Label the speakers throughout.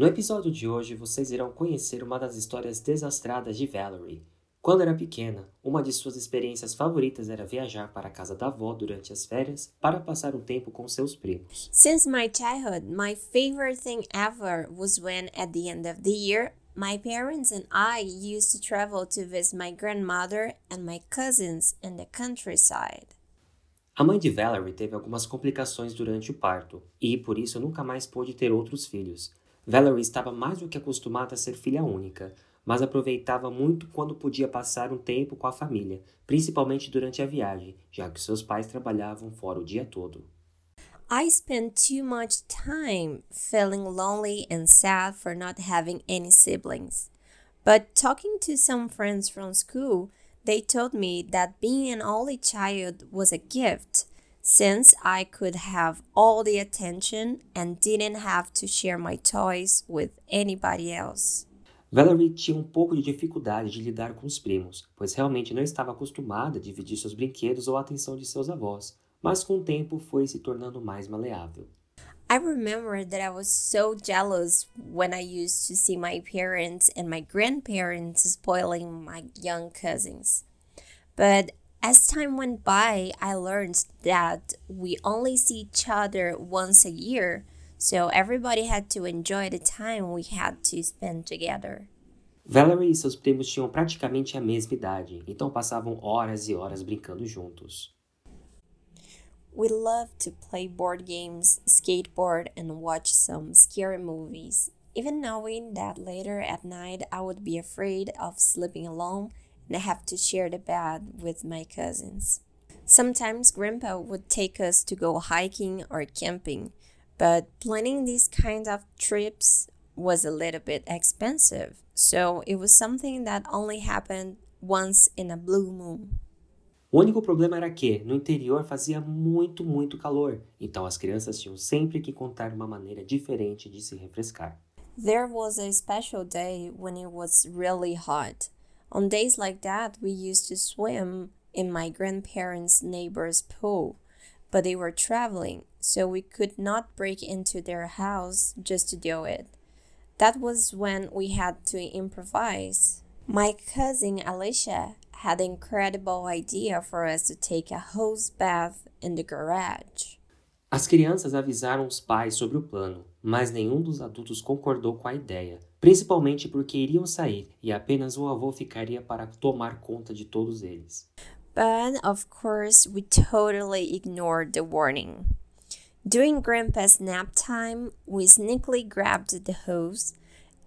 Speaker 1: No episódio de hoje, vocês irão conhecer uma das histórias desastradas de Valerie. Quando era pequena, uma de suas experiências favoritas era viajar para a casa da avó durante as férias para passar um tempo com seus primos.
Speaker 2: Since my childhood, my favorite thing ever was when, at the end of the year, my parents and I used to travel to visit my grandmother and my cousins in the countryside.
Speaker 1: A mãe de Valerie teve algumas complicações durante o parto e, por isso, nunca mais pôde ter outros filhos. Valerie estava mais do que acostumada a ser filha única, mas aproveitava muito quando podia passar um tempo com a família, principalmente durante a viagem, já que seus pais trabalhavam fora o dia todo.
Speaker 2: I spent too much time feeling lonely and sad for not having any siblings. But talking to some friends from school, they told me that being an only child was a gift since I could have all the attention and didn't have to share my toys with anybody else.
Speaker 1: Valerie tinha um pouco de dificuldade de lidar com os primos, pois realmente não estava acostumada a dividir seus brinquedos ou a atenção de seus avós, mas com o tempo foi se tornando mais maleável.
Speaker 2: I remember that I was so jealous when I used to see my parents and my grandparents spoiling my young cousins. But as time went by, I learned that we only see each other once a year, so everybody had to enjoy the time we had to spend together.
Speaker 1: Valerie e seus primos tinham praticamente a mesma idade, então passavam horas e horas brincando juntos.
Speaker 2: We loved to play board games, skateboard, and watch some scary movies, even knowing that later at night I would be afraid of sleeping alone and I have to share the bed with my cousins. Sometimes Grandpa would take us to go hiking or camping, but planning these kinds of trips was a little bit expensive, so it was something that only happened once in a blue moon.
Speaker 1: O único problema era que, no interior, fazia muito, muito calor, então as crianças tinham sempre que encontrar uma maneira diferente de se refrescar.
Speaker 2: There was a special day when it was really hot. On days like that, we used to swim in my grandparents' neighbor's pool, but they were traveling, so we could not break into their house just to do it. That was when we had to improvise. My cousin Alicia had the incredible idea for us to take a hose bath in the garage.
Speaker 1: As crianças avisaram os pais sobre o plano, mas nenhum dos adultos concordou com a ideia, principalmente porque iriam sair e apenas o avô ficaria para tomar conta de todos eles.
Speaker 2: But of course, we totally ignored the warning. During Grandpa's nap time, we sneakily grabbed the hose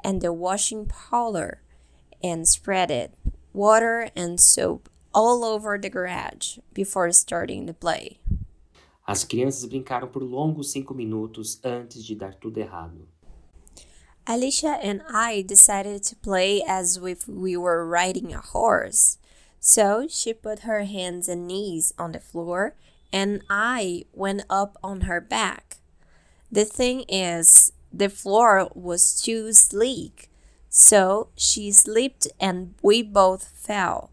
Speaker 2: and the washing powder and spread it, water and soap, all over the garage before starting the play.
Speaker 1: As crianças brincaram por longos cinco minutos antes de dar tudo errado.
Speaker 2: Alicia and I decided to play as if we were riding a horse. So she put her hands and knees on the floor, and I went up on her back. The thing is, the floor was too sleek, so she slipped and we both fell.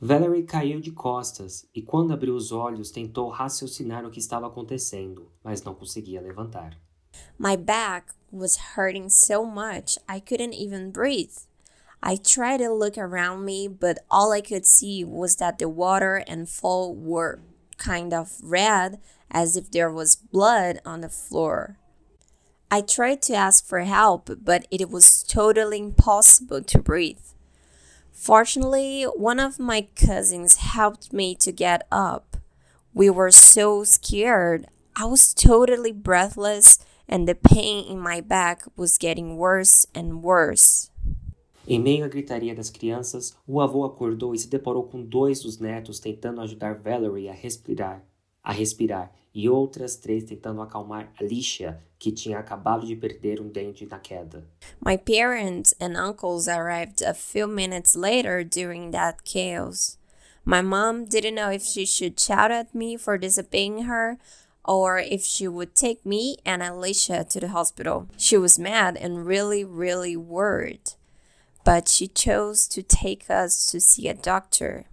Speaker 1: Valerie caiu de costas e, quando abriu os olhos, tentou raciocinar o que estava acontecendo, mas não conseguia levantar.
Speaker 2: My back was hurting so much I couldn't even breathe. I tried to look around me, but all I could see was that the water and fall were kind of red, as if there was blood on the floor. I tried to ask for help, but it was totally impossible to breathe. Fortunately, one of my cousins helped me to get up. We were so scared. I was totally breathless, and the pain in my back was getting worse and worse.
Speaker 1: Em meio à gritaria das crianças, o avô acordou e se deparou com dois dos netos tentando ajudar Valerie a respirar, a respirar, e outras três tentando acalmar Alicia, que tinha acabado de perder um dente na queda.
Speaker 2: My parents and uncles arrived a few minutes later during that chaos. My mom didn't know if she should shout at me for disobeying her or if she would take me and Alicia to the hospital. She was mad and really, really worried, but she chose to take us to see a doctor.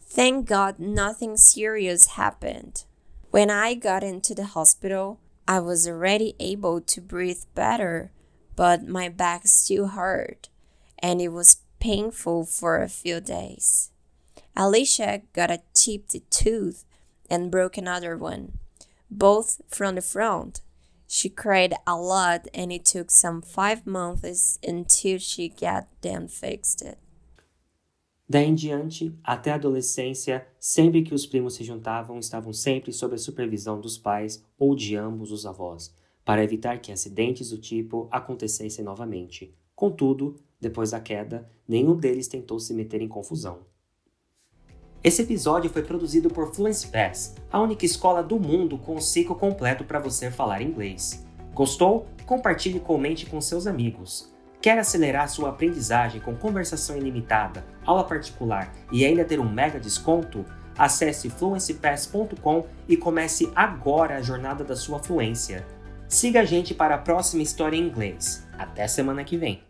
Speaker 2: Thank God nothing serious happened. When I got into the hospital, I was already able to breathe better, but my back still hurt, and it was painful for a few days. Alicia got a chipped tooth and broke another one, both from the front. She cried a lot, and it took some five months until she got them fixed.
Speaker 1: Daí em diante, até a adolescência, sempre que os primos se juntavam, estavam sempre sob a supervisão dos pais ou de ambos os avós, para evitar que acidentes do tipo acontecessem novamente. Contudo, depois da queda, nenhum deles tentou se meter em confusão. Esse episódio foi produzido por Fluency Pass, a única escola do mundo com o ciclo completo para você falar inglês. Gostou? Compartilhe e comente com seus amigos. Quer acelerar sua aprendizagem com conversação ilimitada, aula particular e ainda ter um mega desconto? Acesse fluencypass.com e comece agora a jornada da sua fluência. Siga a gente para a próxima história em inglês. Até semana que vem!